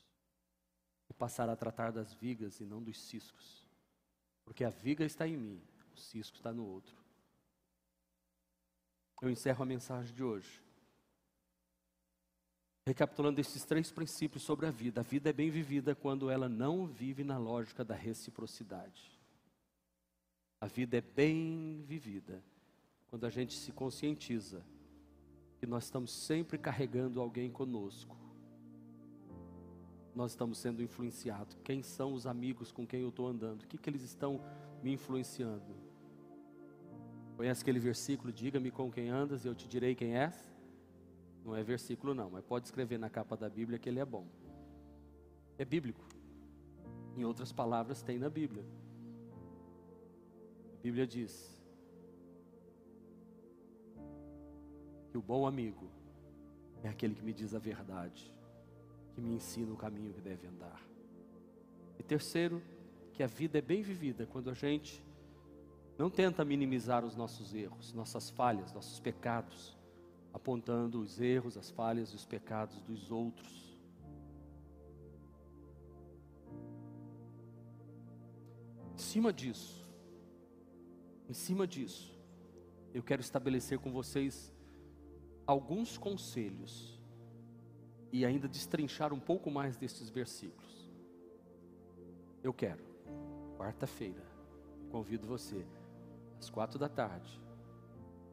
E passar a tratar das vigas e não dos ciscos. Porque a viga está em mim, o cisco está no outro. Eu encerro a mensagem de hoje. Recapitulando esses três princípios sobre a vida. A vida é bem vivida quando ela não vive na lógica da reciprocidade. A vida é bem vivida quando a gente se conscientiza que nós estamos sempre carregando alguém conosco nós estamos sendo influenciados? Quem são os amigos com quem eu estou andando? O que, que eles estão me influenciando? Conhece aquele versículo? Diga-me com quem andas e eu te direi quem és? Não é versículo, não, mas pode escrever na capa da Bíblia que ele é bom. É bíblico. Em outras palavras, tem na Bíblia. A Bíblia diz que o bom amigo é aquele que me diz a verdade que me ensina o caminho que deve andar. E terceiro, que a vida é bem vivida quando a gente Não tenta minimizar os nossos erros, nossas falhas, nossos pecados, apontando os erros, as falhas e os pecados dos outros. Em cima disso, em cima disso, eu quero estabelecer com vocês alguns conselhos e ainda destrinchar um pouco mais destes versículos. Eu quero, quarta-feira, convido você às quatro da tarde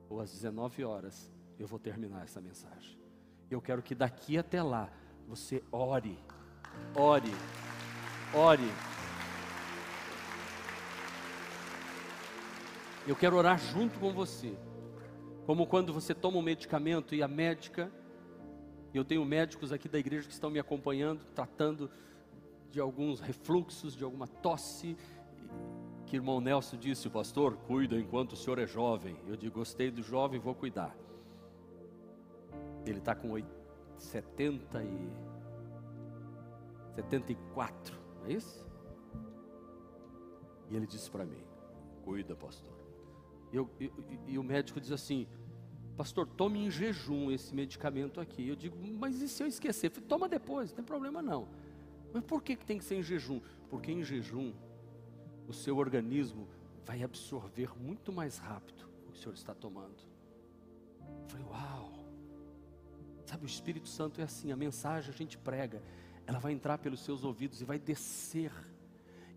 ou às 19 horas, eu vou terminar essa mensagem. Eu quero que daqui até lá você ore, ore, ore. Eu quero orar junto com você. Como quando você toma um medicamento e a médica, eu tenho médicos aqui da igreja que estão me acompanhando, tratando de alguns refluxos, de alguma tosse, que irmão Nelson disse, pastor, cuida enquanto o senhor é jovem. Eu digo, gostei do jovem, vou cuidar. Ele está com 70 e 74, não é isso? E ele disse para mim, cuida, pastor. E, eu, e, o médico diz assim, pastor, tome em jejum esse medicamento aqui. Eu digo, mas e se eu esquecer? Toma depois, não tem problema não. Mas por que, que tem que ser em jejum? Porque em jejum o seu organismo vai absorver muito mais rápido o que o Senhor está tomando. Eu falei, uau! Sabe, o Espírito Santo é assim, a mensagem a gente prega, ela vai entrar pelos seus ouvidos e vai descer.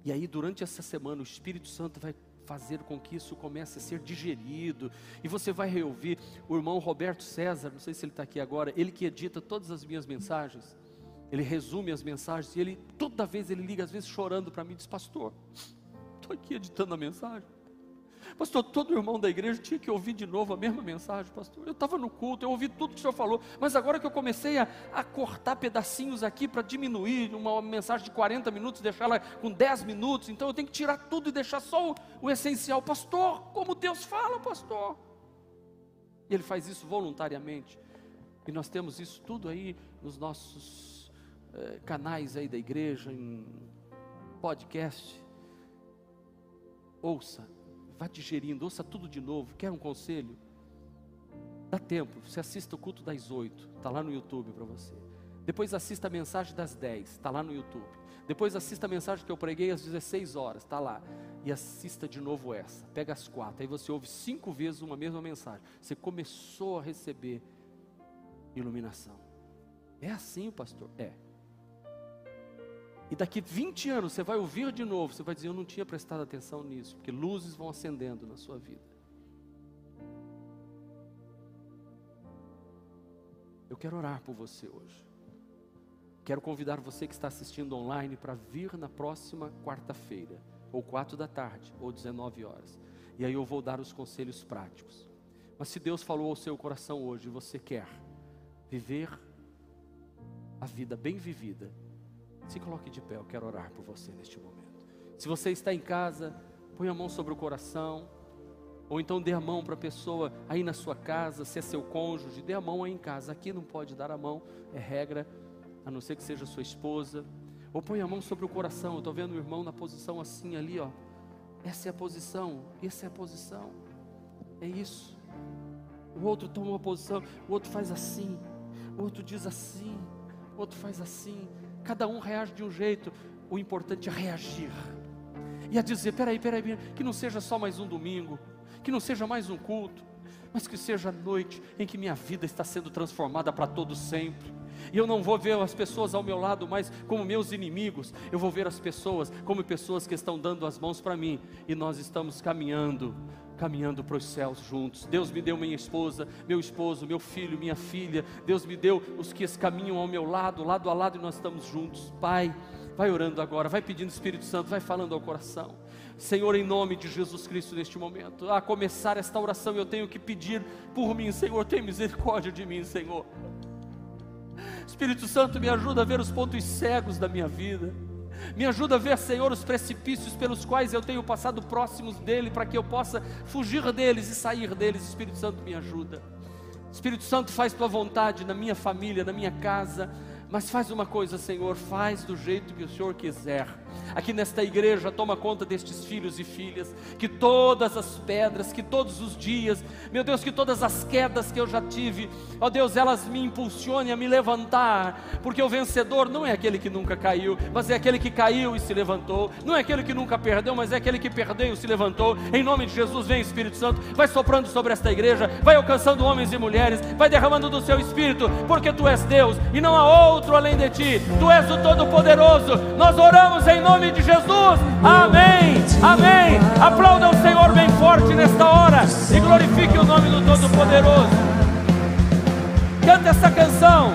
E aí, durante essa semana, o Espírito Santo vai fazer com que isso comece a ser digerido. E você vai reouvir o irmão Roberto César, não sei se ele está aqui agora, ele que edita todas as minhas mensagens, ele resume as mensagens, e ele, toda vez ele liga, às vezes chorando para mim, diz, pastor, estou aqui editando a mensagem. Pastor, todo irmão da igreja tinha que ouvir de novo a mesma mensagem, pastor. Eu estava no culto, eu ouvi tudo que o senhor falou, mas agora que eu comecei a, a cortar pedacinhos aqui para diminuir uma mensagem de 40 minutos, deixá-la com 10 minutos, então eu tenho que tirar tudo e deixar só o, o essencial. Pastor, como Deus fala, pastor. E ele faz isso voluntariamente. E nós temos isso tudo aí nos nossos eh, canais aí da igreja, em podcast ouça, vá digerindo, ouça tudo de novo. Quer um conselho? Dá tempo, você assista o culto das oito, está lá no YouTube para você. Depois assista a mensagem das dez, está lá no YouTube. Depois assista a mensagem que eu preguei às 16 horas, está lá. E assista de novo essa. Pega as quatro. Aí você ouve cinco vezes uma mesma mensagem. Você começou a receber iluminação. É assim, pastor? É. E daqui 20 anos você vai ouvir de novo, você vai dizer: Eu não tinha prestado atenção nisso, porque luzes vão acendendo na sua vida. Eu quero orar por você hoje. Quero convidar você que está assistindo online para vir na próxima quarta-feira, ou quatro da tarde, ou 19 horas. E aí eu vou dar os conselhos práticos. Mas se Deus falou ao seu coração hoje, você quer viver a vida bem vivida, se coloque de pé, eu quero orar por você neste momento. Se você está em casa, põe a mão sobre o coração, ou então dê a mão para a pessoa aí na sua casa, se é seu cônjuge, dê a mão aí em casa. Aqui não pode dar a mão, é regra, a não ser que seja sua esposa. Ou põe a mão sobre o coração. Eu estou vendo o irmão na posição assim ali, ó. Essa é a posição, essa é a posição. É isso. O outro toma uma posição, o outro faz assim, o outro diz assim, o outro faz assim. Cada um reage de um jeito. O importante é reagir. E a dizer: peraí, peraí, peraí, que não seja só mais um domingo, que não seja mais um culto, mas que seja a noite em que minha vida está sendo transformada para todo sempre. E eu não vou ver as pessoas ao meu lado mais como meus inimigos, eu vou ver as pessoas como pessoas que estão dando as mãos para mim, e nós estamos caminhando caminhando para os céus juntos. Deus me deu minha esposa, meu esposo, meu filho, minha filha. Deus me deu os que caminham ao meu lado, lado a lado, e nós estamos juntos. Pai, vai orando agora, vai pedindo Espírito Santo, vai falando ao coração. Senhor, em nome de Jesus Cristo, neste momento, a começar esta oração, eu tenho que pedir por mim, Senhor, tem misericórdia de mim, Senhor. Espírito Santo, me ajuda a ver os pontos cegos da minha vida. Me ajuda a ver, Senhor, os precipícios pelos quais eu tenho passado próximos dele, para que eu possa fugir deles e sair deles. Espírito Santo, me ajuda. Espírito Santo, faz tua vontade na minha família, na minha casa, Mas faz uma coisa, Senhor, faz do jeito que o Senhor quiser. Aqui nesta igreja, toma conta destes filhos e filhas, que todas as pedras, que todos os dias, meu Deus, que todas as quedas que eu já tive, ó Deus, elas me impulsionem a me levantar, porque o vencedor não é aquele que nunca caiu, mas é aquele que caiu e se levantou, não é aquele que nunca perdeu, mas é aquele que perdeu e se levantou. Em nome de Jesus, vem Espírito Santo, vai soprando sobre esta igreja, vai alcançando homens e mulheres, vai derramando do seu espírito, porque tu és Deus e não há outro além de ti, tu és o Todo-Poderoso. Nós oramos em nome de Jesus, amém, amém. Aplauda o Senhor bem forte nesta hora e glorifique o nome do Todo-Poderoso. Canta essa canção.